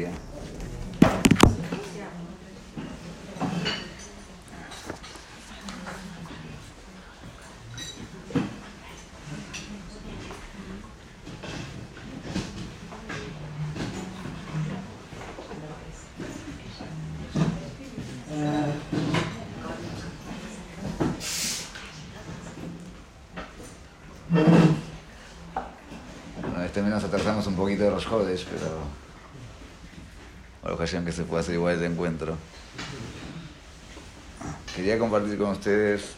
Eucaristía. Bueno, este nos atrasamos un poquito de los jodes, pero. Ocasión que se pueda hacer igual el encuentro. Quería compartir con ustedes.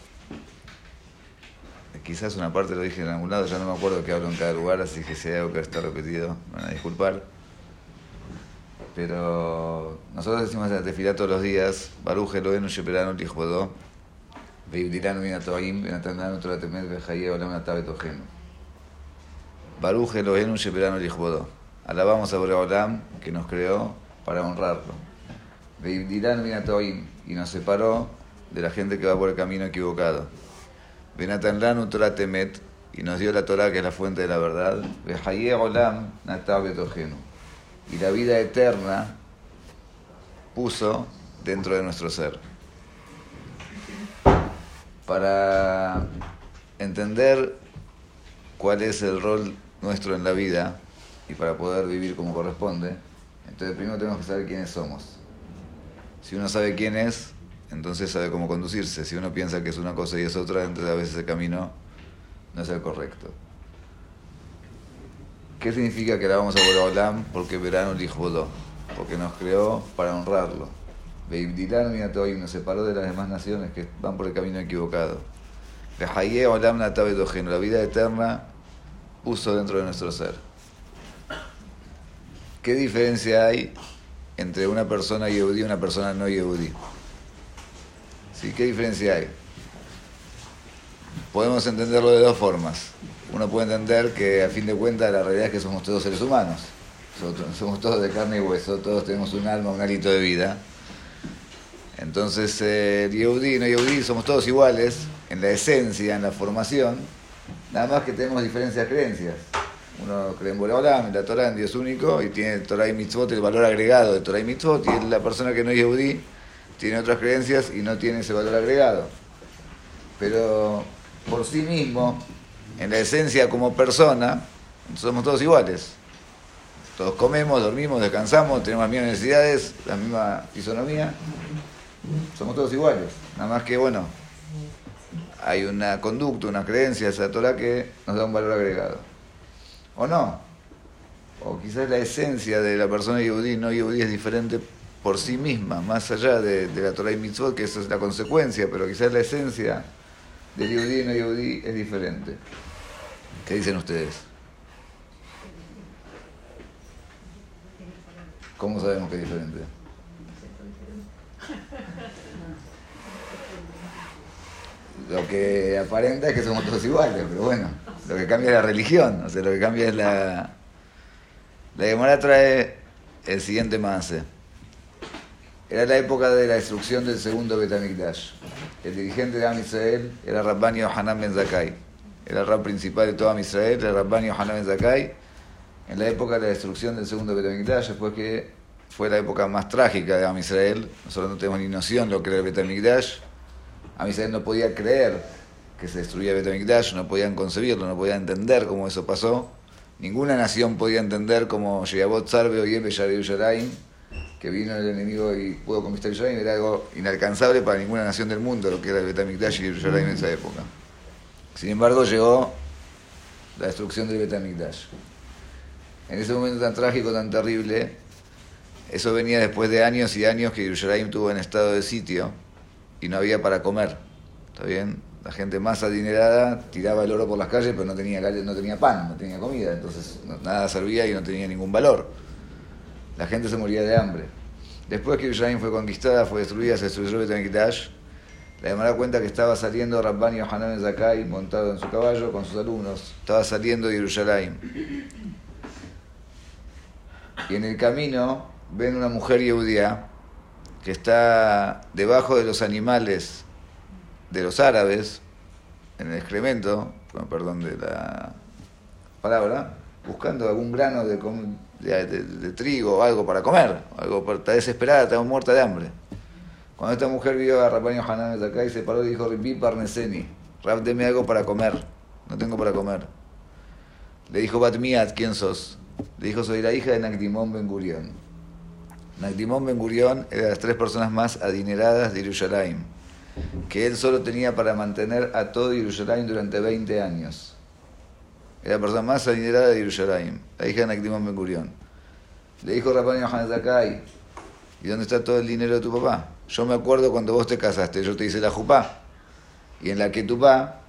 Quizás una parte lo dije en algún lado, ya no me acuerdo qué hablo en cada lugar, así que si hay algo que está repetido, me van a disculpar. Pero nosotros decimos en la tefilá todos los días, Baruch Eloheinu Sheperanu Lijodó, Veibdiranu Minatoim, Benatananu Toratemet, Bejaye Olam Natabe Tojenu. Baruch Eloheinu Sheperanu Lijodó. Alabamos a Boreolam que nos creó para honrarlo. Veibdiranu Minatoim, y nos separó de la gente que va por el camino equivocado. Benatanlanu Toratemet, y nos dio la Torah que es la fuente de la verdad. Olam y la vida eterna puso dentro de nuestro ser. Para entender cuál es el rol nuestro en la vida y para poder vivir como corresponde, entonces primero tenemos que saber quiénes somos. Si uno sabe quién es, entonces sabe cómo conducirse. Si uno piensa que es una cosa y es otra, entonces a veces el camino no es el correcto. ¿Qué significa que la vamos a Boreolam? Porque verano Lijbodó, porque nos creó para honrarlo. Y nos separó de las demás naciones que van por el camino equivocado. La vida eterna puso dentro de nuestro ser. ¿Qué diferencia hay entre una persona yehudí y una persona no yehudí? ¿Sí? ¿Qué diferencia hay? Podemos entenderlo de dos formas uno puede entender que a fin de cuentas la realidad es que somos todos seres humanos. Somos todos de carne y hueso, todos tenemos un alma, un alito de vida. Entonces, eh, Yehudi y no Yehudi somos todos iguales en la esencia, en la formación, nada más que tenemos diferentes creencias. Uno cree en Boreolam, en la Torah, en Dios único, y tiene Torah y Mitzvot, el valor agregado de Torah y Mitzvot, y la persona que no es Yehudi tiene otras creencias y no tiene ese valor agregado. Pero por sí mismo, en la esencia como persona, somos todos iguales. Todos comemos, dormimos, descansamos, tenemos las mismas necesidades, la misma fisonomía. Somos todos iguales. Nada más que, bueno, hay una conducta, una creencia esa Torah que nos da un valor agregado. ¿O no? O quizás la esencia de la persona yudí, no yudí, es diferente por sí misma, más allá de, la Torah y Mitzvot, que eso es la consecuencia, pero quizás la esencia del yudí y no yudí es diferente. ¿Qué dicen ustedes? ¿Cómo sabemos que es diferente? Lo que aparenta es que somos todos iguales, pero bueno, lo que cambia es la religión, o sea, lo que cambia es la... La Gemara trae el siguiente mase. Era la época de la destrucción del segundo Betamikdash. El dirigente de Am Israel era Rabbani Yohanan Ben Zakai era el rab principal de toda Israel, el Rabbani Yohanan Ben Zakai, en la época de la destrucción del segundo Betamigdash, después que fue la época más trágica de Am Israel, nosotros no tenemos ni noción de lo que era el Betamigdash, Am Israel no podía creer que se destruía el Betamigdash, no podían concebirlo, no podían entender cómo eso pasó, ninguna nación podía entender cómo Sheyabot Sarbe o Yebe Yerushalayim, que vino el enemigo y pudo conquistar Yerushalayim, era algo inalcanzable para ninguna nación del mundo, lo que era el Betamigdash y Yerushalayim en esa época. Sin embargo, llegó la destrucción del Betamigdash. En ese momento tan trágico, tan terrible, eso venía después de años y años que Yerushalayim tuvo en estado de sitio y no había para comer. ¿Está bien? La gente más adinerada tiraba el oro por las calles, pero no tenía, no tenía pan, no tenía comida, entonces nada servía y no tenía ningún valor. La gente se moría de hambre. Después que Yerushalayim fue conquistada, fue destruida, se destruyó el Betamigdash, la Gemara cuenta que estaba saliendo Rabbani Yohanan Zakai montado en su caballo con sus alumnos. Estaba saliendo de Jerusalén. Y en el camino ven una mujer judía que está debajo de los animales de los árabes, en el excremento, perdón de la palabra, buscando algún grano de, trigo o algo para comer. Algo para, está desesperada, está muerta de hambre. Cuando esta mujer vio a Rabban Hanan de acá y se paró y dijo, Ripi Parneseni, Rab, deme algo para comer. No tengo para comer. Le dijo Batmiat, ¿quién sos? Le dijo, soy la hija de Nagdimón Ben Gurión. Nagdimón Ben Gurión era de las tres personas más adineradas de Jerusalén, que él solo tenía para mantener a todo Jerusalén durante 20 años. Era la persona más adinerada de Jerusalén, la hija de Nagdimón Ben Gurión. Le dijo Rabban Yohanan Zakai, ¿y dónde está todo el dinero de tu papá? Yo me acuerdo cuando vos te casaste, yo te hice la jupá, y en la que tu papá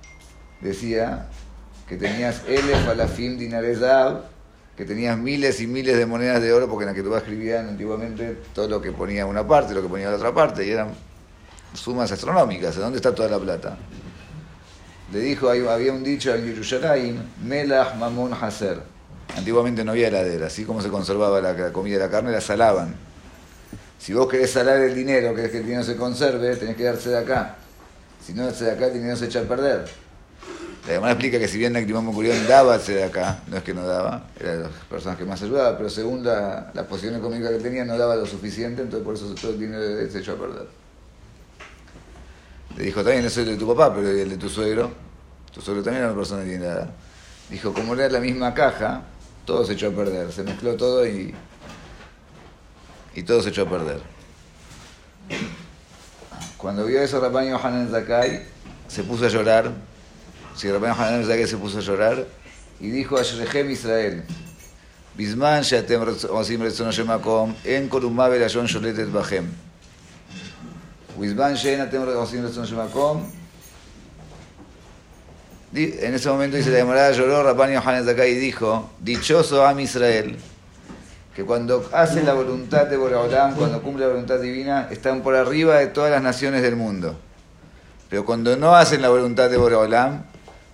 decía que tenías L falafim dinarezab, que tenías miles y miles de monedas de oro, porque en la que tú escribían antiguamente todo lo que ponía una parte, lo que ponía la otra parte, y eran sumas astronómicas. ¿De dónde está toda la plata? Le dijo, había un dicho en Yerushalayim, Melach Mamon Haser. Antiguamente no había heladera, así como se conservaba la, comida y la carne, la salaban. Si vos querés salar el dinero, querés que el dinero se conserve, tenés que darse de acá. Si no darse de acá, el dinero se echa a perder. La demás explica que si bien Nactimón Mocurión daba de acá, no es que no daba, era de las personas que más ayudaba, pero según la, la posición económica que tenía no daba lo suficiente, entonces por eso todo el dinero se echó a perder. Le dijo, también es el de tu papá, pero el de tu suegro, tu suegro también era una persona adinerada. Dijo, como era la misma caja, todo se echó a perder, se mezcló todo y, y todo se echó a perder. Cuando vio eso Rapaño Hanan Zakai, se puso a llorar si Rabbi Hanan que se puso a llorar y dijo a Shrechem Israel, Bisman sheatem osim retzono shemakom, en kolumá velashon sholetet bachem. Retzono shemakom, en ese momento dice la camarada lloró Rabban Yohanan Zakai y dijo, dichoso Am Israel, que cuando hacen la voluntad de Boreolam, cuando cumple la voluntad divina, están por arriba de todas las naciones del mundo. Pero cuando no hacen la voluntad de Boreolam,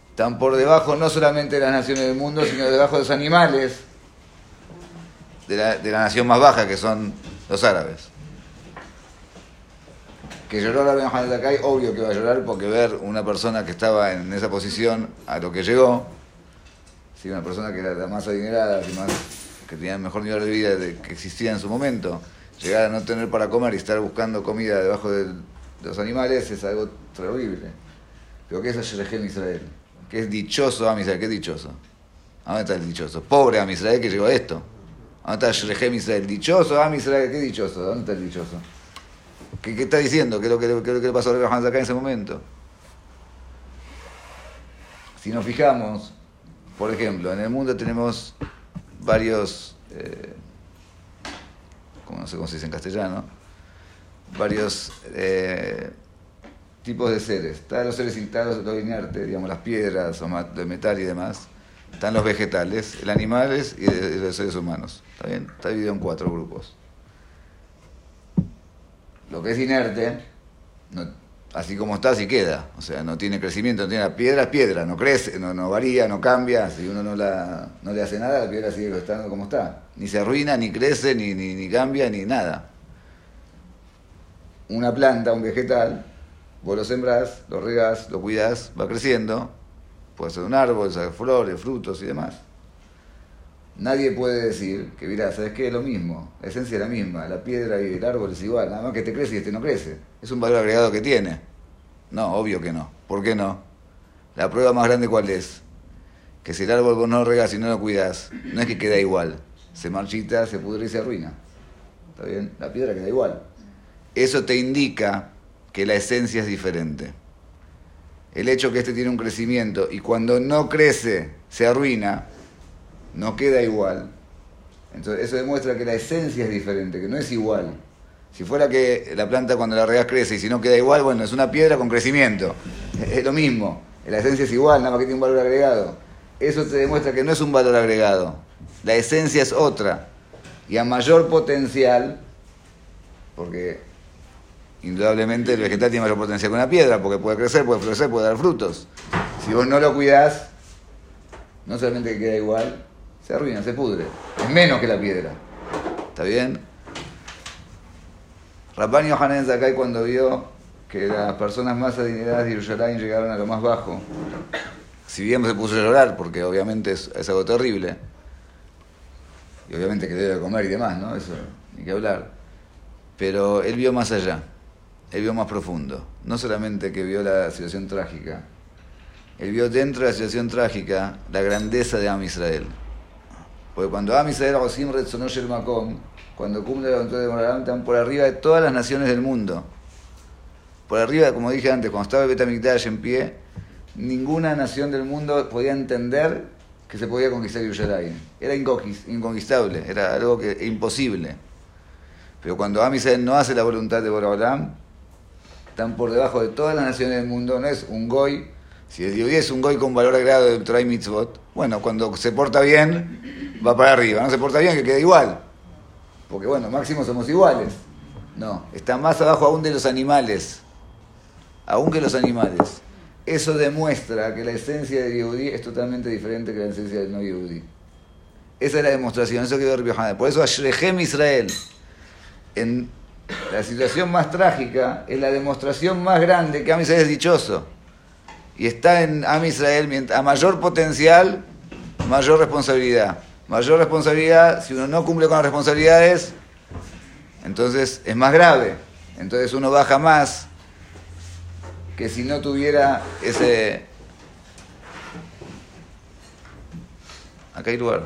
están por debajo no solamente de las naciones del mundo, sino debajo de los animales de la, de la nación más baja, que son los árabes. Que lloró la de acá, obvio que va a llorar porque ver una persona que estaba en esa posición a lo que llegó, si una persona que era la más adinerada, que tenía el mejor nivel de vida que existía en su momento, llegar a no tener para comer y estar buscando comida debajo de, los animales es algo terrible. Pero eso es Sherechem Israel que es dichoso a Israel, ¿qué es dichoso? ¿A dónde está el dichoso? Pobre a Israel que llegó a esto. ¿A dónde está Shrechem Israel? Dichoso a Israel, ¿qué dichoso? ¿Dónde está el dichoso? ¿Qué, está diciendo? ¿Qué es lo que, qué le pasó a Abraham acá en ese momento? Si nos fijamos, por ejemplo, en el mundo tenemos varios, eh, como no sé cómo se dice en castellano, varios eh, tipos de seres. Están los seres instados, lo inerte, digamos, las piedras de metal y demás. Están los vegetales, el animales y los seres humanos. ¿Está bien? Está dividido en cuatro grupos. Lo que es inerte, así como está, así queda. O sea, no tiene crecimiento, no tiene piedra, es piedra, no crece, no, varía, no cambia. Si uno no, la, no le hace nada, la piedra sigue estando como está. Ni se arruina, ni crece, ni, ni, cambia, ni nada. Una planta, un vegetal, Vos lo sembrás, lo regás, lo cuidás, va creciendo, puede ser un árbol, ser flores, frutos y demás. Nadie puede decir que, mira, ¿sabes qué? Es lo mismo, la esencia es la misma, la piedra y el árbol es igual, nada más que este crece y este no crece. Es un valor agregado que tiene. No, obvio que no. ¿Por qué no? La prueba más grande cuál es? Que si el árbol vos no lo regás y no lo cuidás, no es que queda igual, se marchita, se pudre y se arruina. ¿Está bien? La piedra queda igual. Eso te indica que la esencia es diferente. El hecho que este tiene un crecimiento y cuando no crece se arruina, no queda igual. Entonces eso demuestra que la esencia es diferente, que no es igual. Si fuera que la planta cuando la regas crece y si no queda igual, bueno, es una piedra con crecimiento. Es lo mismo. La esencia es igual, nada más que tiene un valor agregado. Eso te demuestra que no es un valor agregado. La esencia es otra. Y a mayor potencial, porque indudablemente el vegetal tiene mayor potencia que una piedra, porque puede crecer, puede florecer, puede dar frutos. Si vos no lo cuidás, no solamente queda igual, se arruina, se pudre. Es menos que la piedra. ¿Está bien? Rabban Yohanan Zakai cuando vio que las personas más adineradas de Jerusalén llegaron a lo más bajo, si bien se puso a llorar, porque obviamente es, es algo terrible, y obviamente que debe comer y demás, ¿no? Eso, ni que hablar. Pero él vio más allá, él vio más profundo. No solamente que vio la situación trágica, él vio dentro de la situación trágica la grandeza de Am Israel. Porque cuando Am Israel Osim el Makom, cuando cumple la voluntad de Moralán, están por arriba de todas las naciones del mundo. Por arriba, como dije antes, cuando estaba el Betamikdash en pie, ninguna nación del mundo podía entender que se podía conquistar Yerushalayim. Era inconquistable, era algo que, imposible. Pero cuando Am no hace la voluntad de Borolam, están por debajo de todas las naciones del mundo, no es un goy si el Yehudi es un goy con valor agregado de Torah Mitzvot, bueno, cuando se porta bien, va para arriba. No se porta bien, que queda igual. Porque bueno, máximo somos iguales. No, está más abajo aún de los animales. Aún que los animales. Eso demuestra que la esencia del Yehudi es totalmente diferente que la esencia del no Yehudi. Esa es la demostración, eso quedó Rabbi Por eso Ashrechem Israel, en la situación más trágica, es la demostración más grande que a mí se es dichoso y está en Am Israel, a mayor potencial, mayor responsabilidad. Mayor responsabilidad, si uno no cumple con las responsabilidades, entonces es más grave. Entonces uno baja más que si no tuviera ese... Acá hay lugar.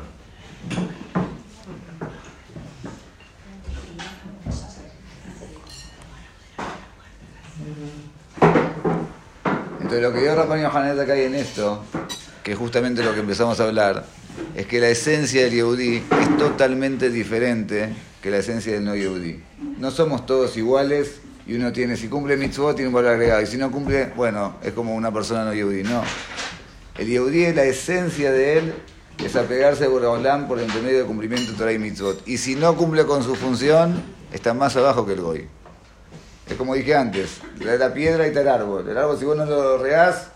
lo que dio Rafael Hanet acá en esto, que es justamente lo que empezamos a hablar, es que la esencia del Yehudi es totalmente diferente que la esencia del no Yehudi. No somos todos iguales y uno tiene, si cumple mitzvot, tiene un valor agregado, y si no cumple, bueno, es como una persona no Yehudi. No. El Yehudi la esencia de él, es apegarse a Boraholam por el intermedio de cumplimiento de Torah y mitzvot. Y si no cumple con su función, está más abajo que el Goy. Es como dije antes, la piedra y está el árbol. El árbol si vos no lo regás,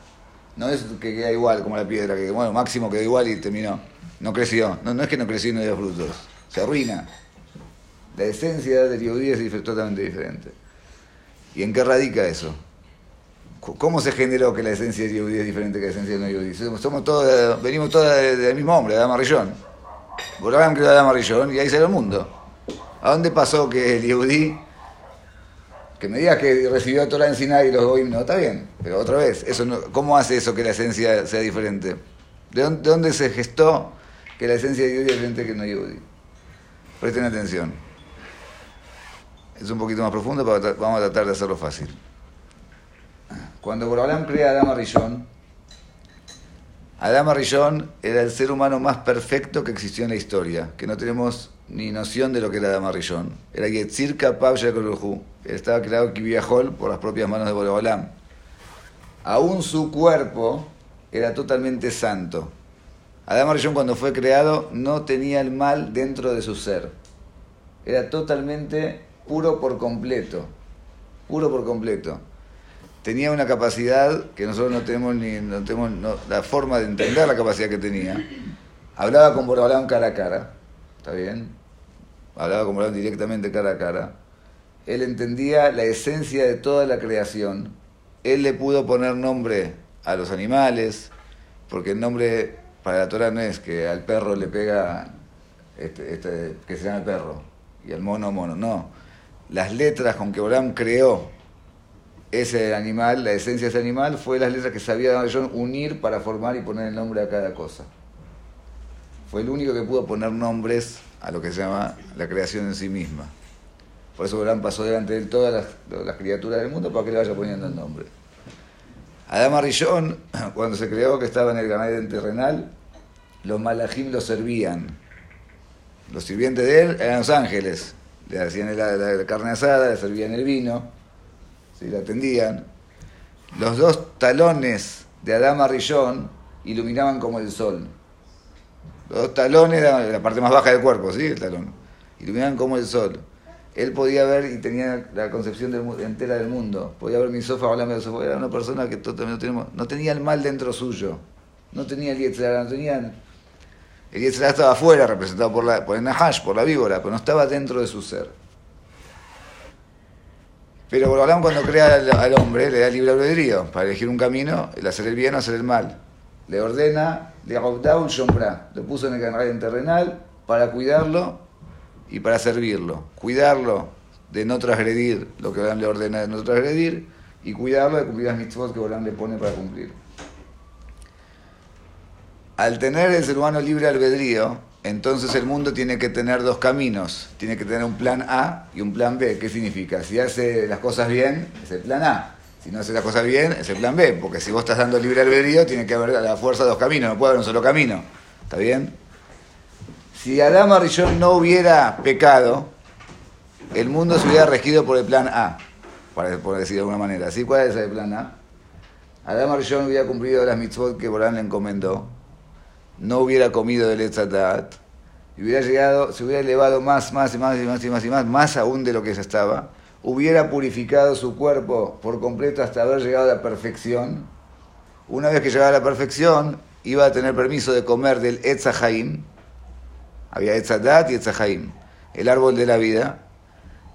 no es que queda igual como la piedra, que bueno, máximo quedó igual y terminó. No creció. No, no es que no creció y no dio frutos. Se arruina. La esencia del yudí es totalmente diferente. ¿Y en qué radica eso? ¿Cómo se generó que la esencia del yudí es diferente que la esencia del no yudí? Somos todos, venimos todos del mismo hombre, de Adama Rillón. Borrán creó Adama Rillón y ahí salió el mundo. ¿A dónde pasó que el yudí que me digas que recibió Torah en Sinai y los Goim no, está bien, pero otra vez, eso ¿cómo hace eso que la esencia sea diferente? ¿De dónde, se gestó que la esencia de Yehudi es diferente que no Yehudi? Presten atención. Es un poquito más profundo, pero vamos a tratar de hacerlo fácil. Cuando Borolam crea a Adama Rishon, Adama Rishon era el ser humano más perfecto que existió en la historia, que no tenemos ni noción de lo que era Adama Rishon. Era Yetzir Kapab Él Estaba creado Kibiahol por las propias manos de Borolam. Aún su cuerpo era totalmente santo. Adama Rishon cuando fue creado no tenía el mal dentro de su ser. Era totalmente puro por completo. Puro por completo tenía una capacidad que nosotros no tenemos ni no tenemos la forma de entender la capacidad que tenía. Hablaba con Borobalán cara a cara, ¿está bien? Hablaba con Borobalán directamente cara a cara. Él entendía la esencia de toda la creación. Él le pudo poner nombre a los animales, porque el nombre la Torah no es que al perro le pega este, este, que se llama el perro y al mono mono, no. Las letras con que Borobalán creó ese animal, la esencia de ese animal, fue las letras que sabía John unir para formar y poner el nombre a cada cosa. Fue el único que pudo poner nombres a lo que se llama la creación en sí misma. Por eso Abraham pasó delante de todas las, criaturas del mundo para que le vaya poniendo el nombre. Adama Rillón, cuando se creó que estaba en el Ganadén terrenal, los malajim lo servían. Los sirvientes de él eran los ángeles. Le hacían la carne asada, le servían el vino si la atendían, los dos talones de Adama Rillón iluminaban como el sol. Los dos talones, la parte más baja del cuerpo, ¿sí? El talón. Iluminaban como el sol. Él podía ver y tenía la concepción entera del mundo. Podía ver mi sofá, hablarme de sofá. Era una persona que no, tenemos, no tenía el mal dentro suyo. No tenía el no tenía... El Yetzirah estaba afuera, representado por, la, por el Nahash, por la víbora, pero no estaba dentro de su ser. Pero Borolam cuando crea al, hombre le da libre albedrío para elegir un camino, el hacer el bien o hacer el mal. Le ordena, le Shombra, lo puso en el canal terrenal para cuidarlo y para servirlo. Cuidarlo de no transgredir lo que le ordena de no transgredir y cuidarlo de cumplir las mitzvot que Borán le pone para cumplir. Al tener el ser humano libre albedrío, entonces el mundo tiene que tener dos caminos. Tiene que tener un plan A y un plan B. ¿Qué significa? Si hace las cosas bien, es el plan A. Si no hace las cosas bien, es el plan B. Porque si vos estás dando libre albedrío, tiene que haber a la fuerza dos caminos. No puede haber un solo camino. ¿Está bien? Si Adama Rishon no hubiera pecado, el mundo se hubiera regido por el plan A. Por decir de alguna manera. ¿Sí? ¿Cuál es el plan A? Adama Rishon hubiera cumplido las mitzvot que Borán le encomendó no hubiera comido del Etzadat, y hubiera llegado, se hubiera elevado más, más y más y más y más más, más aún de lo que ya estaba, hubiera purificado su cuerpo por completo hasta haber llegado a la perfección. Una vez que llegaba a la perfección, iba a tener permiso de comer del Etzahaim. Había Etzadat y Etzahaim, el árbol de la vida.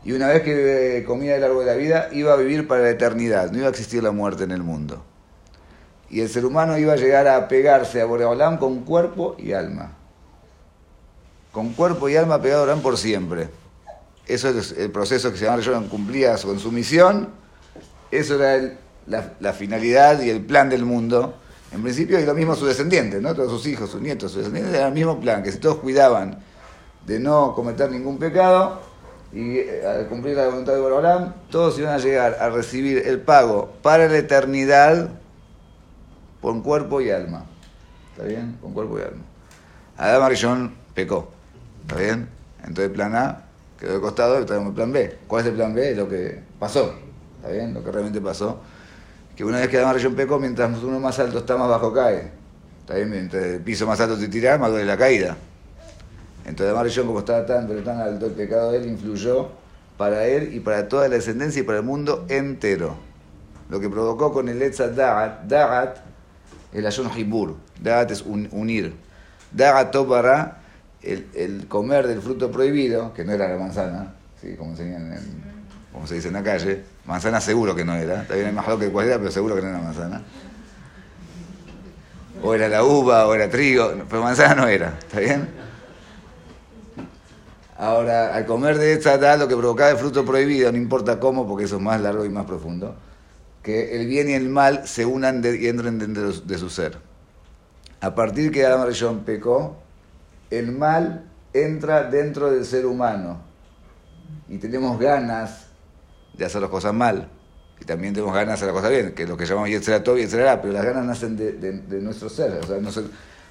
Y una vez que comía el árbol de la vida, iba a vivir para la eternidad. No iba a existir la muerte en el mundo y el ser humano iba a llegar a pegarse a Boreolam con cuerpo y alma. Con cuerpo y alma pegado a Boreolam por siempre. Eso es el proceso que se llama Jordan cumplía con su misión. Eso era la, finalidad y el plan del mundo. En principio, y lo mismo sus descendientes, ¿no? Todos sus hijos, sus nietos, sus descendientes, era el mismo plan, que si todos cuidaban de no cometer ningún pecado y eh, al cumplir la voluntad de Boreolam, todos iban a llegar a recibir el pago para la eternidad con cuerpo y alma. ¿Está bien? Con cuerpo y alma. Adam Arishon pecó. ¿Está bien? Entonces plan A quedó de costado y tenemos plan B. ¿Cuál es el plan B? Lo que pasó. ¿Está bien? Lo que realmente pasó. Que una vez que Adam Arishon pecó, mientras uno más alto está, más bajo cae. ¿Está bien? Mientras el piso más alto te tira, más duele la caída. Entonces Adam Arishon, como estaba tan, pero tan alto, el pecado de él influyó para él y para toda la descendencia y para el mundo entero. Lo que provocó con el Etzat Da'at, Da'at el Ashon Hibur. Dagat es unir. Dagat para el, el, comer del fruto prohibido, que no era la manzana, ¿sí? como, se dice en la calle. Manzana seguro que no era. Está bien, más que cualquiera, pero seguro que no era manzana. O era la uva, o era trigo, pero manzana no era. ¿Está bien? Ahora, al comer de esta lo que provocaba el fruto prohibido, no importa cómo, porque eso es más largo y más profundo que el bien y el mal se unan y entren dentro de su ser. A partir que Adam Rishon pecó, el mal entra dentro del ser humano y tenemos ganas de hacer las cosas mal y también tenemos ganas de hacer las cosas bien, que es lo que llamamos Yetzera y Yetzera pero las ganas nacen de, nuestro ser. O sea,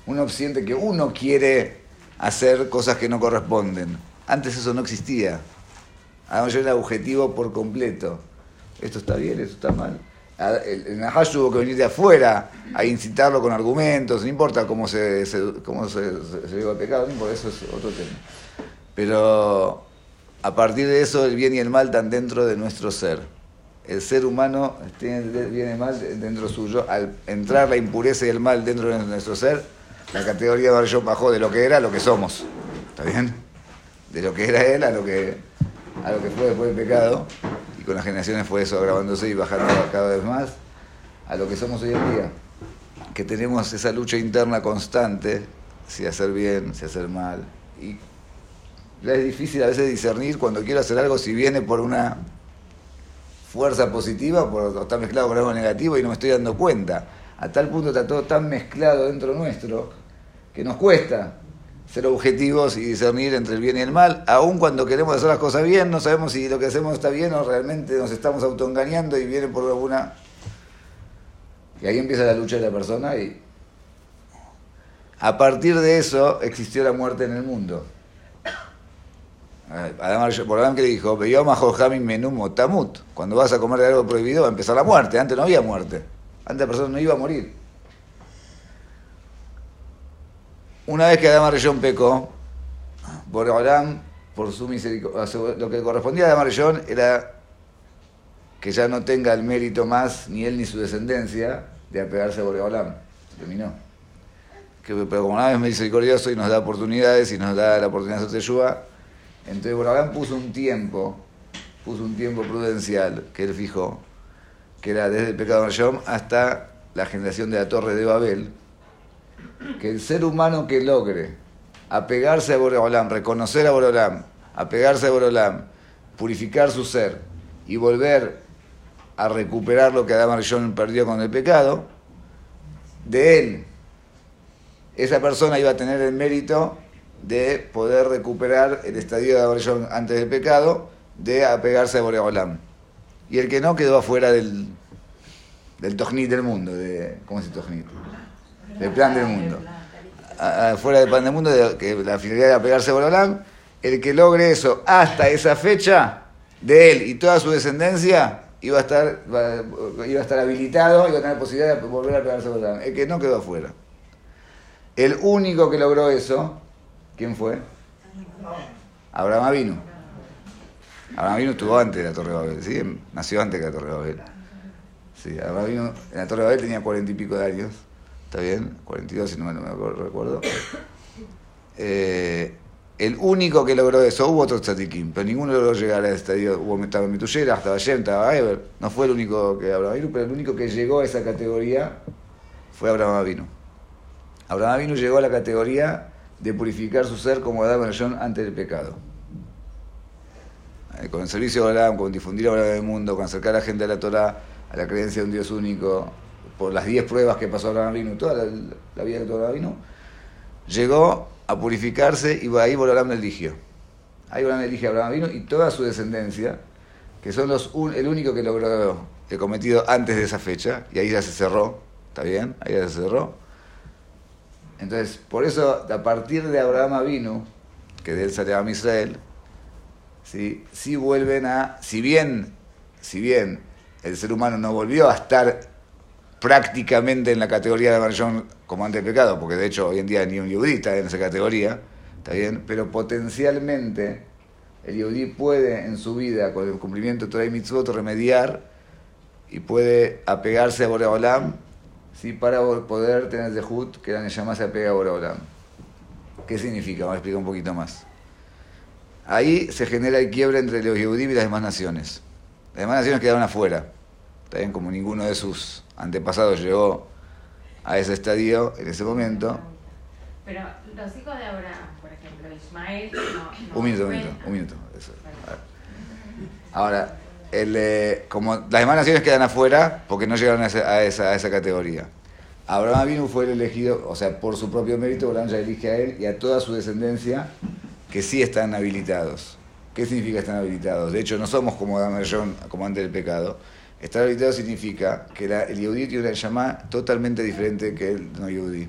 uno siente que uno quiere hacer cosas que no corresponden. Antes eso no existía. Adam era objetivo por completo esto está bien, esto está mal. El, Nahash tuvo que venir de afuera a incitarlo con argumentos, no importa cómo se, cómo se, se, el pecado, no eso es otro tema. Pero a partir de eso el bien y el mal están dentro de nuestro ser. El ser humano tiene el bien el mal dentro suyo. Al entrar la impureza y el mal dentro de nuestro ser, la categoría de Barjón bajó de lo que era a lo que somos. ¿Está bien? De lo que era él a lo que, a lo que fue después del pecado y con las generaciones fue eso agravándose y bajando cada vez más a lo que somos hoy en día, que tenemos esa lucha interna constante, si hacer bien, si hacer mal, y es difícil a veces discernir cuando quiero hacer algo si viene por una fuerza positiva o está mezclado con algo negativo y no me estoy dando cuenta. A tal punto está todo tan mezclado dentro nuestro que nos cuesta ser objetivos y discernir entre el bien y el mal, aun cuando queremos hacer las cosas bien, no sabemos si lo que hacemos está bien o realmente nos estamos autoengañando y viene por alguna... Y ahí empieza la lucha de la persona y a partir de eso existió la muerte en el mundo. Además, por Adán que dijo, menú tamut. Cuando vas a comer de algo prohibido va a empezar la muerte. Antes no había muerte. Antes la persona no iba a morir. Una vez que Adama Reyón pecó, Boreolam, por su misericordia, lo que correspondía a Adama Reyón era que ya no tenga el mérito más, ni él ni su descendencia, de apegarse a Boreolam. Terminó. Que, pero como una vez misericordioso y nos da oportunidades y nos da la oportunidad de hacer Teshua, entonces Boreolam puso un tiempo, puso un tiempo prudencial que él fijó, que era desde el pecado de Reyón hasta la generación de la torre de Babel, que el ser humano que logre apegarse a Boreolam, reconocer a Boreolam, apegarse a Boreolam, purificar su ser y volver a recuperar lo que Adam Arishon perdió con el pecado, de él, esa persona iba a tener el mérito de poder recuperar el estadio de Adam antes del pecado, de apegarse a Boreolam. Y el que no quedó afuera del, del del mundo, de, ¿cómo se dice tojnit? Del plan del mundo. Afuera del plan del mundo, que la finalidad era apegarse a Boreolam, el que logre eso hasta esa fecha, de él y toda su descendencia, iba a estar, iba a estar habilitado, iba a tener posibilidad de volver a pegarse Boreolam. El que no quedó afuera. El único que logró eso, ¿quién fue? Abraham Avinu. Abraham Avinu estuvo antes de la Torre de Babel, ¿sí? Nació antes de la Torre de Babel. Sí, Abraham Avinu en la Torre de Babel tenía cuarenta y pico de años. ¿Está bien? 42, si no me, no me recuerdo. Eh, el único que logró eso, hubo otros tzadikim, pero ninguno logró llegar a este estadio. Hubo estaba Mituyera, estaba Yem, estaba Eber. No fue el único que Abraham Avinu, pero el único que llegó a esa categoría fue Abraham Avinu. Abraham Avinu llegó a la categoría de purificar su ser como Adam John antes del pecado. Eh, con el servicio de Abraham, con difundir Abraham en el mundo, con acercar a la gente a la Torah, a la creencia de un Dios único, por las 10 pruebas que pasó Abraham Avinu, toda la, vida que tuvo Abraham llegó a purificarse y ahí Abraham le eligió. Ahí Abraham elige a Abraham Avinu y toda su descendencia, que son los el único que logró el cometido antes de esa fecha, y ahí ya se cerró, ¿está bien? Ahí ya se cerró. Entonces, por eso, a partir de Abraham Avinu, que de él sale a Israel, ¿sí? sí vuelven a, si bien, si bien el ser humano no volvió a estar prácticamente en la categoría de Marjón como antes del pecado, porque de hecho hoy en día ni un yudí está en esa categoría, ¿está bien? Pero potencialmente el yudí puede en su vida, con el cumplimiento de Torah y Mitzvot, remediar y puede apegarse a Boreolam ¿sí? para poder tener Zehut, que la Neshama se apega a Boreolam. ¿Qué significa? Vamos a explicar un poquito más. Ahí se genera el quiebre entre los Yehudim y las demás naciones. Las demás naciones quedaron afuera. También como ninguno de sus antepasados llegó a ese estadio en ese momento. Pero los hijos de Abraham, por ejemplo, Ismael, no, no Un minuto, un minuto, un minuto. Eso. Ahora, el, eh, como las demás naciones quedan afuera porque no llegaron a esa, a esa, a esa categoría. Abraham Avinu fue el elegido, o sea, por su propio mérito, Abraham ya elige a él y a toda su descendencia que sí están habilitados. ¿Qué significa están habilitados? De hecho, no somos como Adam John, como antes del pecado. Estar habilitado significa que la, el Yehudí tiene una llamada totalmente diferente que el no Yehudí.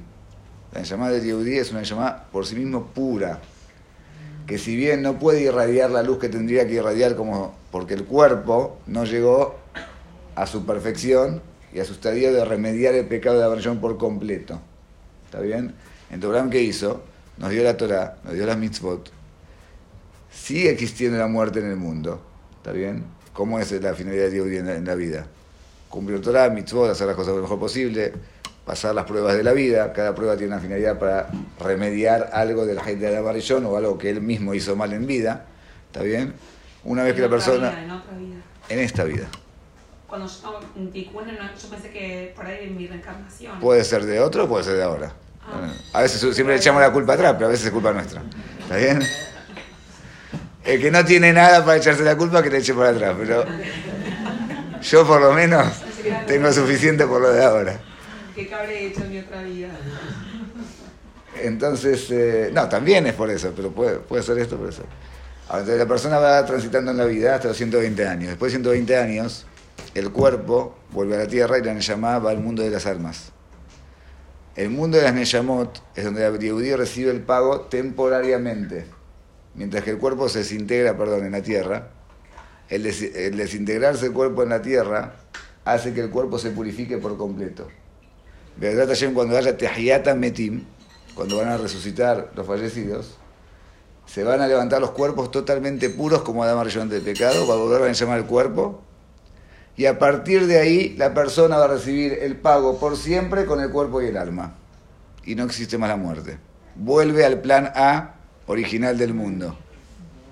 La llamada del Yehudí es una llamada por sí mismo pura, que si bien no puede irradiar la luz que tendría que irradiar como porque el cuerpo no llegó a su perfección y a su estadio de remediar el pecado de Abraham por completo. ¿Está bien? Entonces, Abraham, ¿qué hizo? Nos dio la Torah, nos dio las mitzvot. Sigue existiendo la muerte en el mundo. ¿Está bien? ¿Cómo es la finalidad de Dios en la, en la vida? Cumplir Torah, mitzvot, hacer las cosas lo mejor posible, pasar las pruebas de la vida. Cada prueba tiene una finalidad para remediar algo de la gente de la amarillón o algo que él mismo hizo mal en vida. ¿Está bien? Una vez que la persona... Vida, en otra vida. En esta vida. Cuando yo, en yo pensé que por ahí en mi reencarnación. Puede ser de otro o puede ser de ahora. Ah. A veces siempre le echamos la culpa atrás, pero a veces es culpa nuestra. ¿Está bien? El que no tiene nada para echarse la culpa, que le eche para atrás. Pero yo por lo menos tengo suficiente por lo de ahora. ¿Qué habré hecho en mi otra vida? Entonces, eh, no, también es por eso, pero puede, puede ser esto, puede ser. Entonces la persona va transitando en la vida hasta los 120 años. Después de 120 años, el cuerpo vuelve a la tierra y la Neyamá va al mundo de las almas. El mundo de las Neyamot es donde el Yehudí recibe el pago temporariamente. Mientras que el cuerpo se desintegra, perdón, en la tierra, el, des- el desintegrarse el cuerpo en la tierra hace que el cuerpo se purifique por completo. Verdad Hashem, cuando haya Tehiyata Metim, cuando van a resucitar los fallecidos, se van a levantar los cuerpos totalmente puros como Adán Arillón del pecado, va a volver a llamar el cuerpo, y a partir de ahí la persona va a recibir el pago por siempre con el cuerpo y el alma. Y no existe más la muerte. Vuelve al plan A original del mundo.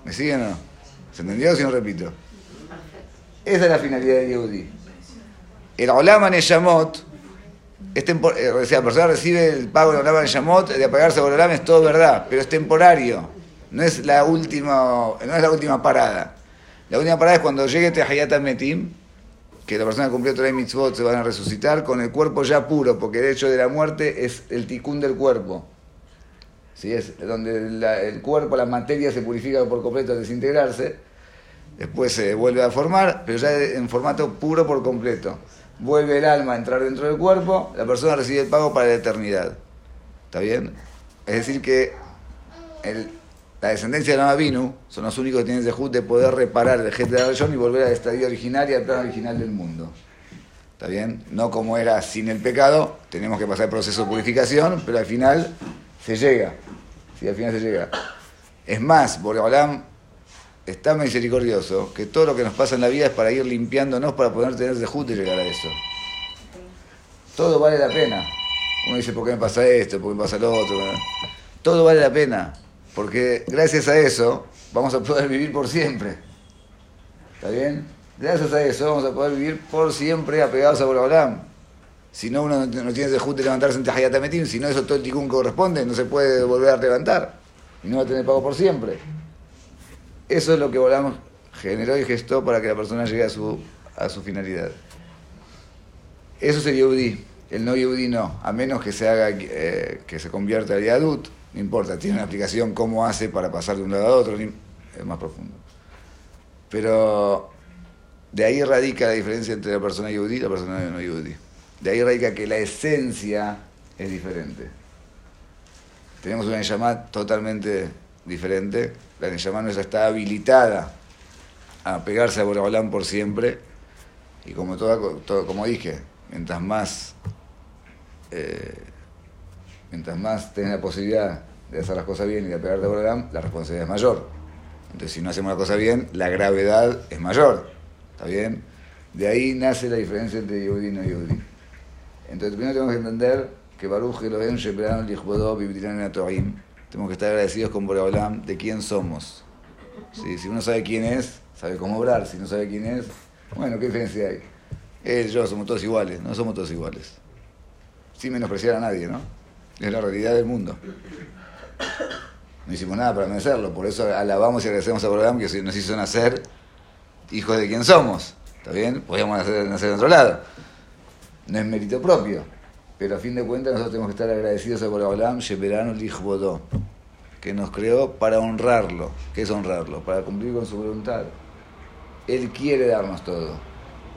¿Me siguen o no? ¿Se entendió si no repito? Esa es la finalidad de Yehudi. El Olam Neyamot Es tempor- eh, o sea, la persona recibe el pago de Olam en Yamot, de apagarse por Olam es todo verdad, pero es temporario. No es la última, no es la última parada. La última parada es cuando llegue Tehayat Metim, que la persona que cumplió Torah Mitzvot se van a resucitar con el cuerpo ya puro, porque el hecho de la muerte es el ticún del cuerpo. ¿Sí? Es donde la- el cuerpo, la materia se purifica por completo al desintegrarse, después se vuelve a formar, pero ya en formato puro por completo. Vuelve el alma a entrar dentro del cuerpo, la persona recibe el pago para la eternidad. ¿Está bien? Es decir que el- la descendencia de la Vinu son los únicos que tienen el de poder reparar el gente de la y volver al estadio original y al plano original del mundo. ¿Está bien? No como era sin el pecado, tenemos que pasar el proceso de purificación, pero al final se llega. Sí, al final se llega. Es más, Boreolam es tan misericordioso que todo lo que nos pasa en la vida es para ir limpiándonos para poder tener de y llegar a eso. Todo vale la pena. Uno dice, ¿por qué me pasa esto? ¿Por qué me pasa lo otro? Todo vale la pena, porque gracias a eso vamos a poder vivir por siempre. ¿Está bien? Gracias a eso vamos a poder vivir por siempre apegados a Boreolam. Si no, uno no tiene de de levantarse en Tahayat Ametim, si no eso todo el ticún corresponde, no se puede volver a levantar. Y no va a tener pago por siempre. Eso es lo que Boreolam generó y gestó para que la persona llegue a su, a su finalidad. Eso es el Yehudi. El no Yehudi no, a menos que se haga, eh, que se convierta al Yadut, no importa, tiene una aplicación cómo hace para pasar de un lado a otro, es más profundo. Pero de ahí radica la diferencia entre la persona Yehudi y la persona no Yehudi. De ahí radica que la esencia es diferente. Tenemos una Neyamá totalmente diferente. La Neyamá nuestra está habilitada a pegarse a Boreolán por siempre. Y como, todo- como dije, mientras más, eh, mientras más tenés la posibilidad de hacer las cosas bien y de pegarte a Boreolán, la responsabilidad es mayor. Entonces, si no hacemos la cosa bien, la gravedad es mayor. ¿Está bien? De ahí nace la diferencia entre Yehudi y no Yehudi. Entonces, primero tenemos que entender que Baruch Elohim Sheperan Lichbodó Bibdilan Atorim. Tenemos que estar agradecidos con Boreolam de quién somos. ¿Sí? Si uno sabe quién es, sabe cómo obrar. Si no sabe quién es, bueno, ¿qué diferencia hay? Él, yo, somos todos iguales. No somos todos iguales. Sin menospreciar a nadie, ¿no? Es la realidad del mundo. No hicimos nada para merecerlo. Por eso alabamos y agradecemos a Boreolam que nos hizo nacer hijos de quién somos. ¿Está bien? Podríamos nacer, nacer en otro lado no es mérito propio, pero a fin de cuentas nosotros tenemos que estar agradecidos a Boreolam, Sheperano Lichbodó, que nos creó para honrarlo. ¿Qué es honrarlo? Para cumplir con su voluntad. Él quiere darnos todo.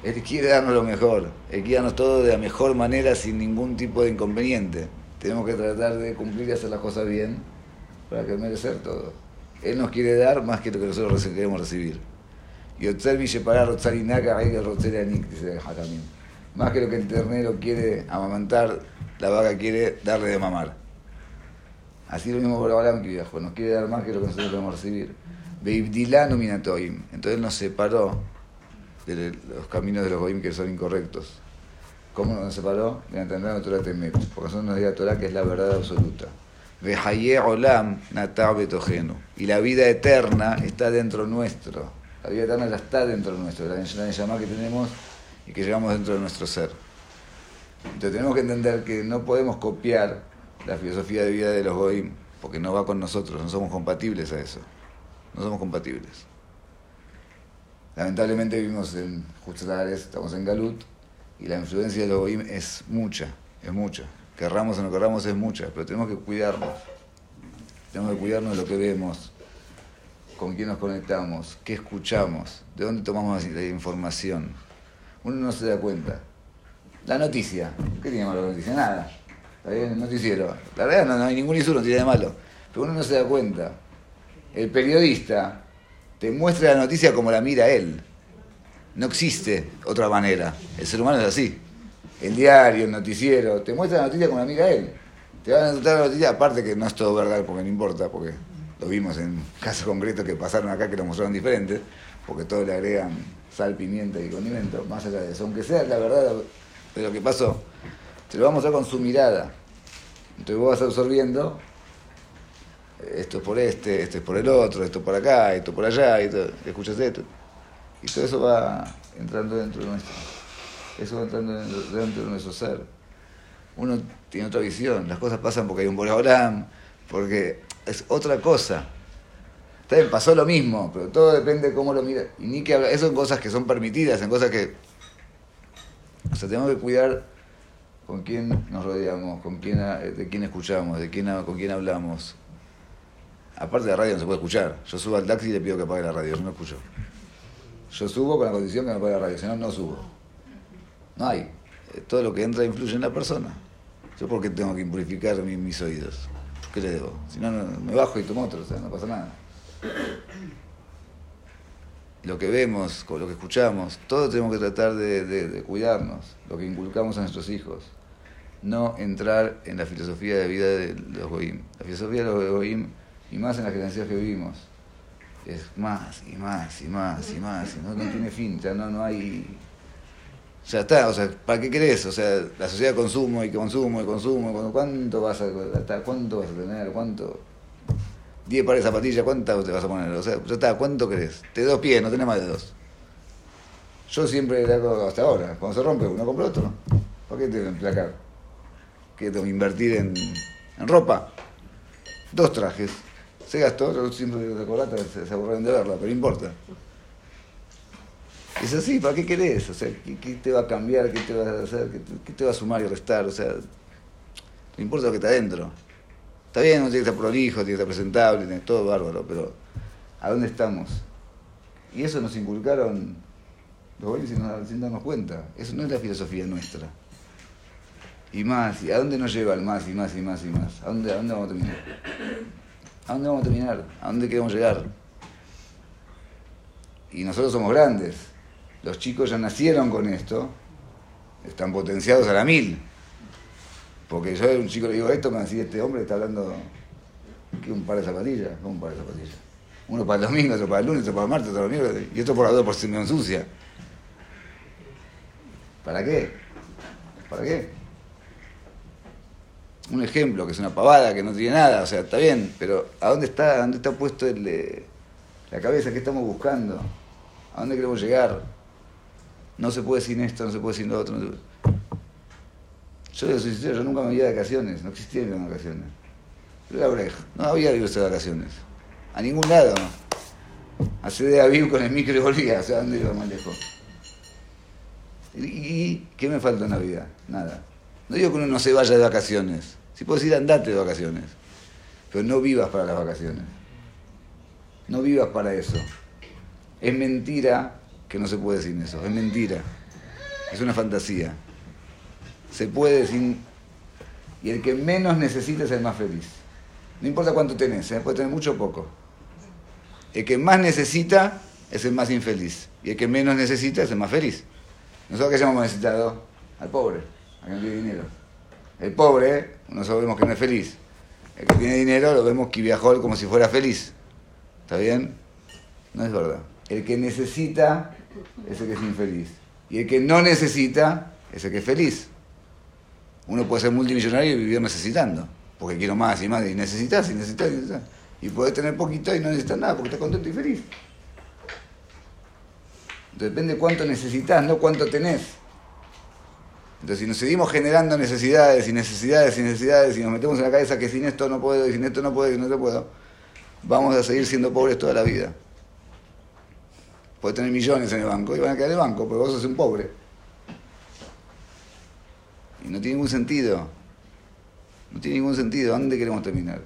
Él quiere darnos lo mejor. Él quiere darnos todo de la mejor manera sin ningún tipo de inconveniente. Tenemos que tratar de cumplir y hacer las cosas bien para que merecer todo. Él nos quiere dar más que lo que nosotros queremos recibir. Y Otzer Inaka, Aiga, Rotzer Anik, dice Hakamim. Más que lo que el ternero quiere amamantar, la vaca quiere darle de mamar. Así lo mismo Boreolam que viejo, nos quiere dar más que lo que nosotros podemos recibir. Beibdilanu minatoim. Entonces nos separó de los caminos de los goim que son incorrectos. ¿Cómo nos separó? De entender la Torah Temet. Porque nosotros nos la Torah que es la verdad absoluta. Olam. Y la vida eterna está dentro nuestro. La vida eterna ya está dentro nuestro. La llamada que tenemos y que llevamos dentro de nuestro ser. Entonces tenemos que entender que no podemos copiar la filosofía de vida de los Goim, porque no va con nosotros, no somos compatibles a eso. No somos compatibles. Lamentablemente vivimos en Justadares, estamos en Galut, y la influencia de los Goim es mucha, es mucha. Querramos o no querramos es mucha, pero tenemos que cuidarnos. Tenemos que cuidarnos de lo que vemos, con quién nos conectamos, qué escuchamos, de dónde tomamos la información uno no se da cuenta. La noticia, ¿qué tiene malo la noticia? Nada. Está bien, el noticiero. La verdad no, hay ningún isuro, no tiene de malo. Pero uno no se da cuenta. El periodista te muestra la noticia como la mira él. No existe otra manera. El ser humano es así. El diario, el noticiero, te muestra la noticia como la mira él. Te van a mostrar la noticia, aparte que no es todo verdad, porque no importa, porque lo vimos en casos concretos que pasaron acá que lo mostraron diferentes, porque todos le agregan sal, pimienta y condimento, más allá de eso. Aunque sea la verdad de lo que pasó, te lo va a con su mirada. Entonces vos vas absorbiendo, esto es por este, esto es por el otro, esto por acá, esto por allá, y todo, escuchas esto. Y todo eso va entrando dentro de nuestro. Eso va entrando dentro de nuestro ser. uno tiene otra visión. Las cosas pasan porque hay un Boreolam, porque es otra cosa. Bien, pasó lo mismo, pero todo depende de cómo lo mira. Y ni que hablar, eso son cosas que son permitidas, son cosas que. O sea, tenemos que cuidar con quién nos rodeamos, con quién, de quién escuchamos, de quién, con quién hablamos. Aparte la radio no se puede escuchar. Yo subo al taxi y le pido que apague la radio, yo no escucho. Yo subo con la condición que me apague la radio, si no, no subo. No hay. Todo lo que entra influye en la persona. ¿Yo por qué tengo que impurificar mis, mis oídos? ¿Qué le debo? Si no, no, me bajo y tomo otro, o sea, no pasa nada. Lo que vemos, lo que escuchamos, todos tenemos que tratar de, cuidarnos, lo que inculcamos a nuestros hijos. No entrar en la filosofía de vida de los Goim. La filosofía de los Goim, y más en la generación que vivimos, es más y más y más y más, y no, tiene fin, ya no, no hay ya está, o sea, ¿para qué querés? O sea, la sociedad consumo y consumo y consumo, ¿cuánto vas a gastar? ¿Cuánto vas a tener? ¿Cuánto? 10 pares de zapatillas, ¿cuántas te vas a poner? O sea, ¿cuánto querés? Te dos pies, no tenés más de dos. Yo siempre le hago hasta ahora, cuando se rompe uno compra otro. ¿Para qué te voy a emplacar? ¿Qué tengo que invertir en, en ropa? Dos trajes. Se gastó, yo siempre de corbata se, se aburren de verla, pero importa. Es así, ¿para qué querés? O sea, ¿qué, qué te va a cambiar? ¿Qué te va a hacer? ¿Qué te, qué te va a sumar y restar? O sea, no importa lo que está adentro. Está bien, no tiene que estar prolijo, tiene que estar presentable, tiene todo bárbaro, pero ¿a dónde estamos? Y eso nos inculcaron los buenos sin, sin darnos cuenta. Eso no es la filosofía nuestra. Y más, ¿y a dónde nos lleva el más y más y más y más? ¿A dónde, a dónde vamos a terminar? ¿A dónde vamos a terminar? ¿A dónde queremos llegar? Y nosotros somos grandes. Los chicos ya nacieron con esto, están potenciados a la mil. Porque yo a un chico le digo esto, me decía, este hombre está hablando que un par de zapatillas, no un par de zapatillas. Uno para el domingo, otro para el lunes, otro para el martes, otro para el miércoles, y otro por las dos por si me ensucia. ¿Para qué? ¿Para qué? Un ejemplo, que es una pavada, que no tiene nada, o sea, está bien, pero ¿a dónde está, dónde está puesto eh, la cabeza? ¿Qué estamos buscando? ¿A dónde queremos llegar? No se puede sin esto, no se puede sin lo otro. Yo sincero, yo nunca me iba de vacaciones, no existían las vacaciones. Yo era breja, no había irse de vacaciones. A ningún lado. A de Aviv con el micro y volvía, o sea, ¿dónde iba más lejos? ¿Y, ¿Y, qué me falta en la vida? Nada. No digo que uno no se vaya de vacaciones. Si puedes ir, andate de vacaciones. Pero no vivas para las vacaciones. No vivas para eso. Es mentira que no se puede sin eso. Es mentira. Es una fantasía se puede sin... Y el que menos necesita es el más feliz. No importa cuánto tenés, ¿eh? puede tener mucho o poco. El que más necesita es el más infeliz. Y el que menos necesita es el más feliz. Nosotros que llamamos necesitado al pobre, a que no tiene dinero. El pobre, nosotros vemos que no es feliz. El que tiene dinero lo vemos que viajó como si fuera feliz. ¿Está bien? No es verdad. El que necesita es el que es infeliz. Y el que no necesita es el que es feliz. Uno puede ser multimillonario y vivir necesitando, porque quiero más y más, y necesitas, y necesitas, y necesitas. Y puedes tener poquito y no necesitas nada, porque estás contento y feliz. Depende cuánto necesitas, no cuánto tenés. Entonces, si nos seguimos generando necesidades y necesidades y necesidades y nos metemos en la cabeza que sin esto no puedo, y sin esto no puedo, y no te puedo, vamos a seguir siendo pobres toda la vida. Puedes tener millones en el banco y van a quedar en el banco, pero vos sos un pobre. Y no tiene ningún sentido. No tiene ningún sentido. ¿Dónde queremos terminar?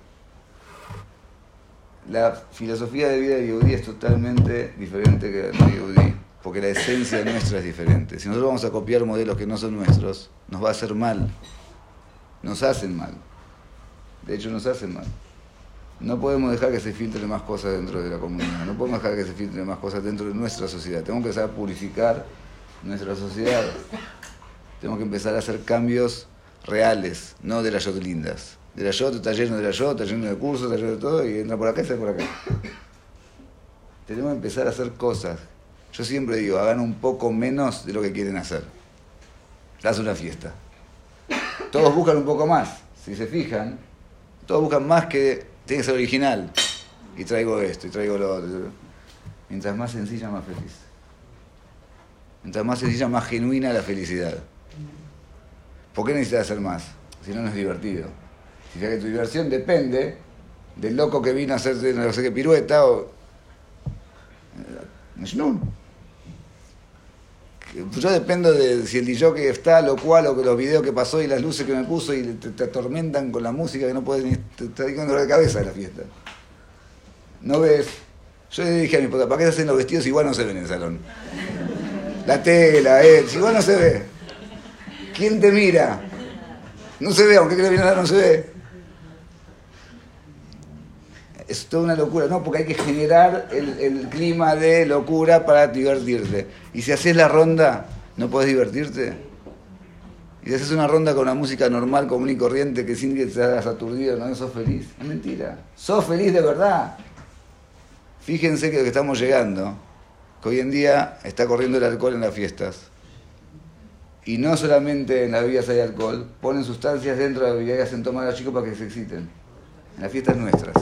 La filosofía de vida de Yehudi es totalmente diferente que la de Yehudi, porque la esencia nuestra es diferente. Si nosotros vamos a copiar modelos que no son nuestros, nos va a hacer mal. Nos hacen mal. De hecho, nos hacen mal. No podemos dejar que se filtren más cosas dentro de la comunidad. No podemos dejar que se filtren más cosas dentro de nuestra sociedad. Tenemos que saber purificar nuestra sociedad. Tenemos que empezar a hacer cambios reales, no de las yot lindas. De la yot está lleno de la yot, está lleno de cursos, está lleno de todo, y entra por acá y sale por acá. Tenemos que empezar a hacer cosas. Yo siempre digo, hagan un poco menos de lo que quieren hacer. Haz una fiesta. Todos buscan un poco más. Si se fijan, todos buscan más que tiene que ser original. Y traigo esto, y traigo lo otro. Mientras más sencilla, más feliz. Mientras más sencilla, más genuina la felicidad. ¿Por qué necesitas hacer más? Si no, no es divertido. Si que tu diversión depende del loco que vino a hacer no sé qué pirueta o. Mejnun. Yo dependo de si el DJ que está, lo cual, o los videos que pasó y las luces que me puso y te, atormentan con la música que no puedes ni. te está dolor de cabeza de la fiesta. ¿No ves? Yo le dije a mi esposa, ¿para qué se hacen los vestidos igual no se ven en el salón? La tela, eh, igual no se ve. ¿Quién te mira? No se ve, aunque que bien no se ve. Es toda una locura, ¿no? Porque hay que generar el, clima de locura para divertirte. Y si haces la ronda, ¿no puedes divertirte? Y si haces una ronda con una música normal, común y corriente, que sin que te hagas aturdido, ¿no sos feliz? Es mentira. Sos feliz de verdad. Fíjense que lo que estamos llegando, que hoy en día está corriendo el alcohol en las fiestas. Y no solamente en las bebidas hay alcohol, ponen sustancias dentro de la bebida y hacen tomar a los chicos para que se exciten. En las fiestas nuestras.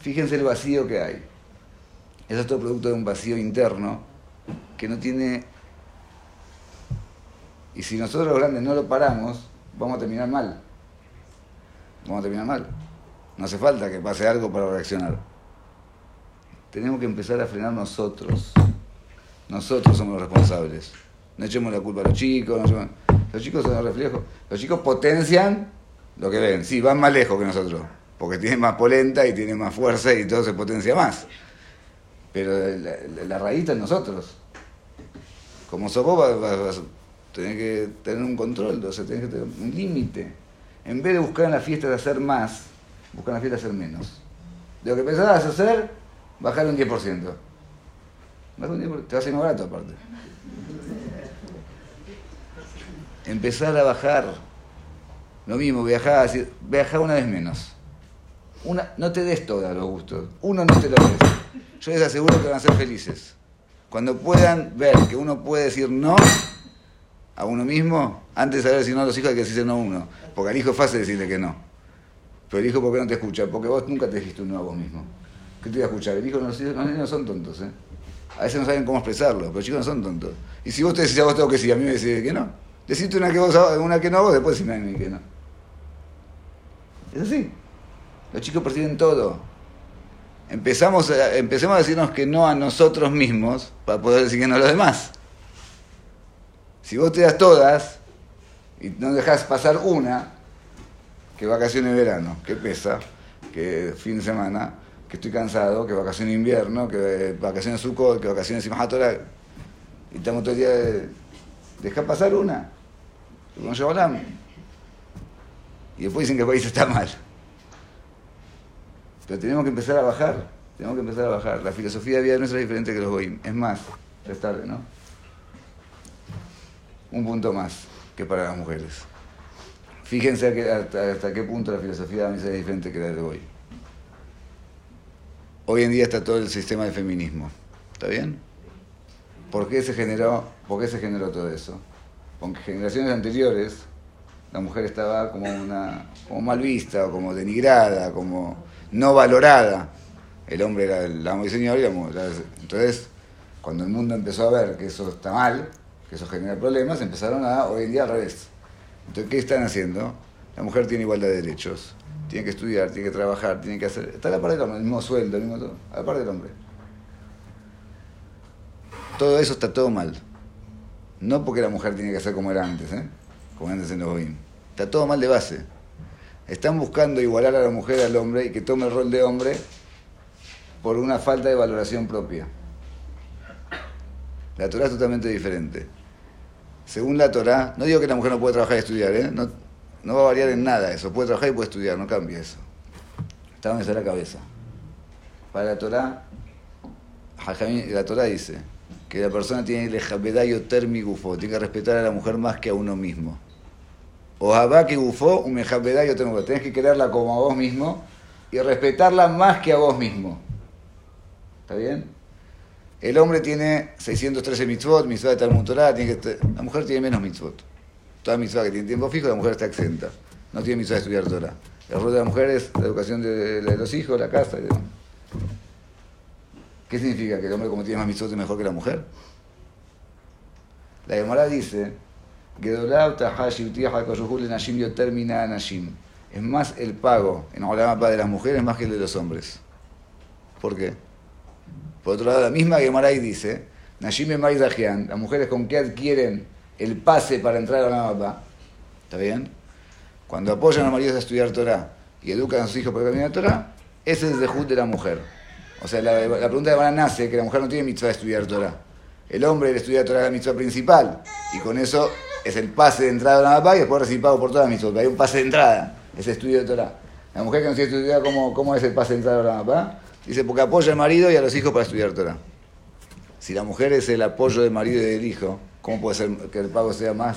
Fíjense el vacío que hay. Eso es todo producto de un vacío interno que no tiene... Y si nosotros los grandes no lo paramos, vamos a terminar mal. Vamos a terminar mal. No hace falta que pase algo para reaccionar. Tenemos que empezar a frenar nosotros. Nosotros somos los responsables. No echemos la culpa a los chicos. Los chicos son el reflejo. Los chicos potencian lo que ven. Sí, van más lejos que nosotros. Porque tienen más polenta y tienen más fuerza y todo se potencia más. Pero la, raíz está en nosotros. Como sos vos, vas, a tener que tener un control, o sea, tenés que tener un límite. En vez de buscar en la fiesta de hacer más, buscar en la fiesta de hacer menos. De lo que pensabas hacer, bajar un 10%. Bajar un 10%, te va a ser más barato aparte. Empezar a bajar. Lo mismo, viajar, viajar una vez menos. Una, no te des todos los gustos. Uno no te lo des. Yo les aseguro que van a ser felices. Cuando puedan ver que uno puede decir no a uno mismo, antes de saber si no a los hijos hay que decirse no a uno. Porque al hijo es fácil decirle que no. Pero el hijo, ¿por qué no te escucha? Porque vos nunca te dijiste un no a vos mismo. ¿Qué te iba a escuchar? El hijo, no, los niños son tontos, ¿eh? A veces no saben cómo expresarlo, pero chicos no son tontos. Y si vos te decís a vos tengo que sí, a mí me decís que no. Deciste una que, vos, una que no vos, después decís a mí que no. Es así. Los chicos perciben todo. Empezamos empecemos a decirnos que no a nosotros mismos para poder decir que no a los demás. Si vos te das todas y no dejas pasar una, que vacaciones de verano, que pesa, que fin de semana, estoy cansado, que vacaciones invierno, que vacaciones Sukkot, que vacaciones Simhatora, y estamos todo el día de... Deja pasar una, como yo Y después dicen que el país está mal. Pero tenemos que empezar a bajar, tenemos que empezar a bajar. La filosofía de vida nuestra es diferente que los Goim. Es más, es tarde, ¿no? Un punto más que para las mujeres. Fíjense hasta, qué punto la filosofía de es diferente que la de hoy. Hoy en día está todo el sistema de feminismo. ¿Está bien? ¿Por qué se generó, por qué se generó todo eso? Porque generaciones anteriores la mujer estaba como, una, como mal vista, o como denigrada, como no valorada. El hombre era el amo y señor mujer. Entonces, cuando el mundo empezó a ver que eso está mal, que eso genera problemas, empezaron a, hoy en día al revés. Entonces, ¿qué están haciendo? La mujer tiene igualdad de derechos, tiene que estudiar, tiene que trabajar, tiene que hacer... Está la par del hombre, el mismo sueldo, el mismo todo, a la par del hombre. Todo eso está todo mal. No porque la mujer tiene que hacer como era antes, ¿eh? como antes en los BIM. Está todo mal de base. Están buscando igualar a la mujer al hombre y que tome el rol de hombre por una falta de valoración propia. La Torah es totalmente diferente. Según la Torah, no digo que la mujer no puede trabajar y estudiar, ¿eh? no, no va a variar en nada eso. Puede trabajar y puede estudiar, no cambia eso. Está donde está la cabeza. Para la Torah, la Torah dice que la persona tiene el termigufo, tiene que respetar a la mujer más que a uno mismo. O que gufó, un mejabedayo termigufo. Tienes que quererla como a vos mismo y respetarla más que a vos mismo. ¿Está bien? El hombre tiene 613 mitzvot, mitzvot de Talmud Torah, que, la mujer tiene menos mitzvot. Toda mitzvot que tiene tiempo fijo, la mujer está exenta. No tiene mitzvot de estudiar Torah. El rol de la mujer es la educación de, los hijos, la casa y demás. ¿Qué significa? ¿Que el hombre como tiene más mitzvot es mejor que la mujer? La Gemara dice. Es más el pago en Olam de las mujeres más que el de los hombres. ¿Por qué? Por otro lado, la misma Gemaray dice, Nashim Zahian, las mujeres con que adquieren el pase para entrar a Olam ¿Está bien? Cuando apoyan a los maridos a estudiar Torah y educan a sus hijos para caminar Torah, ese es el dejud de la mujer. O sea, la, la pregunta de Van nace que la mujer no tiene mitzvah de estudiar Torah. El hombre le estudia Torah la mitzvah principal y con eso es el pase de entrada a la mapa y después recibir pago por toda la mitzvah. Hay un pase de entrada, ese estudio de Torah. La mujer que no tiene estudiar cómo, cómo es el pase de entrada a la mapa, dice porque apoya al marido y a los hijos para estudiar Torah. Si la mujer es el apoyo del marido y del hijo, ¿cómo puede ser que el pago sea más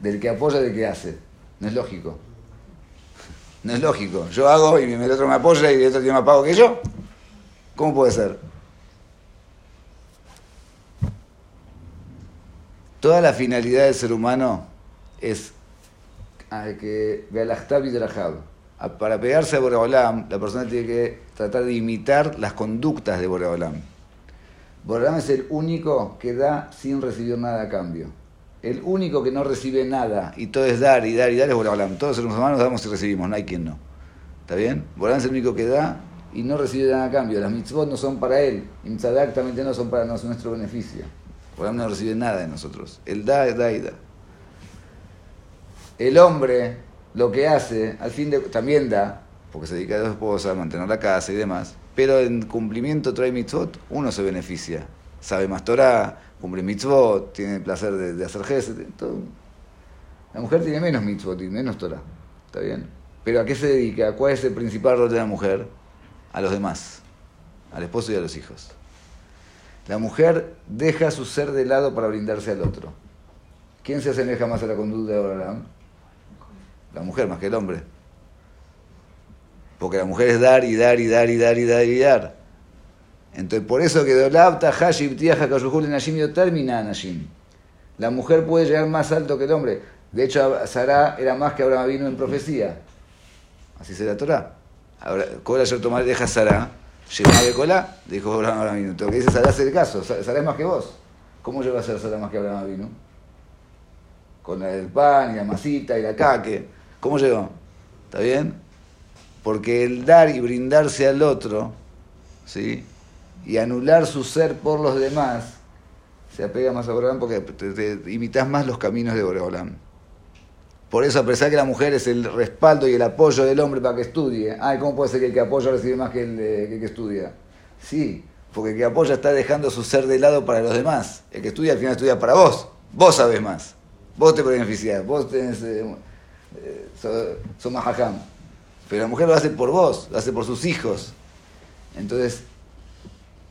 del que apoya del que hace? No es lógico. No es lógico. Yo hago y el otro me apoya y el otro tiene más pago que yo. ¿Cómo puede ser? Toda la finalidad del ser humano es ah, que para pegarse a Boreolam, la persona tiene que tratar de imitar las conductas de Boreolam. Boreolam es el único que da sin recibir nada a cambio. El único que no recibe nada y todo es dar y dar y dar es. Todos los humanos damos y recibimos, no hay quien no. ¿Está bien? Boreolam es el único que da y no recibe nada a cambio. Las mitzvot no son para él y también no son para nuestro beneficio. Boreolam no recibe nada de nosotros. Él da, da y da. El hombre lo que hace, al fin de también da, porque se dedica a dos esposas, a mantener la casa y demás, pero en cumplimiento trae mitzvot, uno se beneficia. Sabe más Torah, cumple mitzvot, tiene el placer de, hacer gesed, todo. La mujer tiene menos mitzvot y menos Torah, ¿está bien? Pero ¿a qué se dedica? ¿Cuál es el principal rol de la mujer? A los demás, al esposo y a los hijos. La mujer deja su ser de lado para brindarse al otro. ¿Quién se asemeja más a la conducta de Abraham? La mujer más que el hombre. Porque la mujer es dar y dar y dar y dar y dar y dar. Entonces, por eso que termina Nashim. La mujer puede llegar más alto que el hombre. De hecho, Sara era más que Abraham vino en profecía. Así se la Torah. Ahora, ¿cómo yo tomar deja Sara? Lleva de cola, dijo Abraham vino. Lo que dice es el caso. Sara es más que vos. ¿Cómo lleva a ser Sara más que Abraham vino? Con el pan y la masita y la caque. ¿Cómo llegó? ¿Está bien? Porque el dar y brindarse al otro, ¿sí? y anular su ser por los demás, se apega más a Boreolam porque te, imitas más los caminos de Boreolam. Por eso, a pesar que la mujer es el respaldo y el apoyo del hombre para que estudie, ay, ¿cómo puede ser que el que apoya recibe más que el, que, el que estudia? Sí, porque el que apoya está dejando su ser de lado para los demás. El que estudia al final estudia para vos. Vos sabés más. Vos te beneficiás. Vos tenés. Eh, eh, sos, más Pero la mujer lo hace por vos, lo hace por sus hijos. Entonces,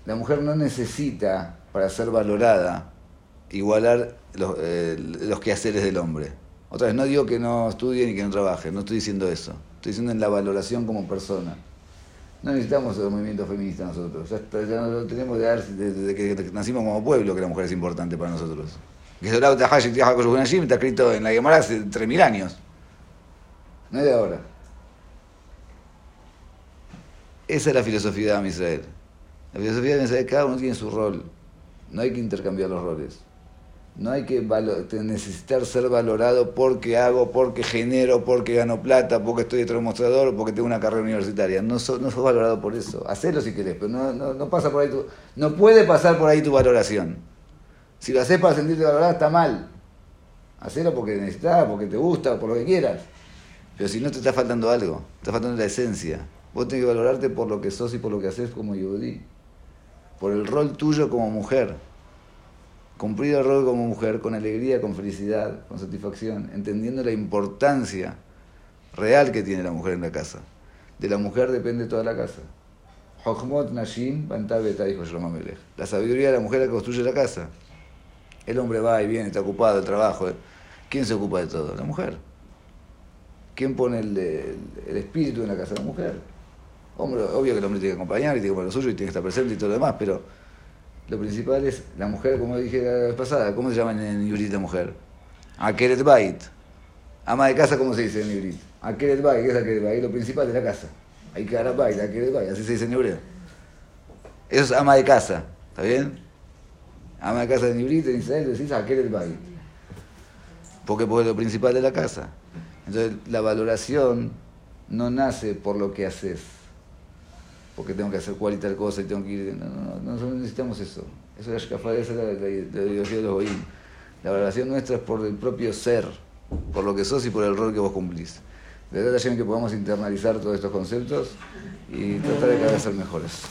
la mujer no necesita, para ser valorada, igualar los, eh, los quehaceres del hombre. Otra vez, no digo que no estudien y que no trabajen, no estoy diciendo eso. Estoy diciendo en la valoración como persona. No necesitamos el movimiento feminista nosotros. Ya, no lo tenemos desde, que nacimos como pueblo que la mujer es importante para nosotros. Que está escrito en la Gemara hace 3.000 años. No es de ahora. Esa es la filosofía de Israel. La filosofía de cada uno tiene su rol. No hay que intercambiar los roles. No hay que necesitar ser valorado porque hago, porque genero, porque gano plata, porque estoy de mostrador, porque tengo una carrera universitaria. No, no sos valorado por eso. Hacelo si querés, pero no, no, pasa por ahí tu, no puede pasar por ahí tu valoración. Si lo haces para sentirte valorado, está mal. Hacelo porque necesitas, porque te gusta, por lo que quieras. Pero si no te está faltando algo, te está faltando la esencia. Vos tenés que valorarte por lo que sos y por lo que haces como Yehudi por el rol tuyo como mujer. Cumplir el rol como mujer con alegría, con felicidad, con satisfacción, entendiendo la importancia real que tiene la mujer en la casa. De la mujer depende toda la casa. La sabiduría de la mujer la construye la casa. El hombre va y viene, está ocupado, el trabajo. ¿Quién se ocupa de todo? La mujer. ¿Quién pone el espíritu en la casa? La mujer. Hombre, obvio que el hombre tiene que acompañar y tiene que poner lo suyo y tiene que estar presente y todo lo demás, pero lo principal es la mujer, como dije la vez pasada, ¿cómo se llama en Yurit la mujer? Akeret Bait. Ama de casa, ¿cómo se dice en Yurit? Akeret Bait, ¿qué es Akeret Bait? Lo principal es la casa. Hay que dar Bait, Akeret Bait, así se dice en hebreo. Eso es ama de casa, ¿está bien? Ama de casa en Yurit, en Israel decís Akeret Bait. porque es lo principal de la casa. Entonces la valoración no nace por lo que haces, porque tengo que hacer cual y tal cosa y tengo que ir... No, no, no, no necesitamos eso. Eso es la, esa es la, la, ideología de los oídos. La valoración nuestra es por el propio ser, por lo que sos y por el rol que vos cumplís. De verdad, que podamos internalizar todos estos conceptos y tratar de cada vez ser mejores.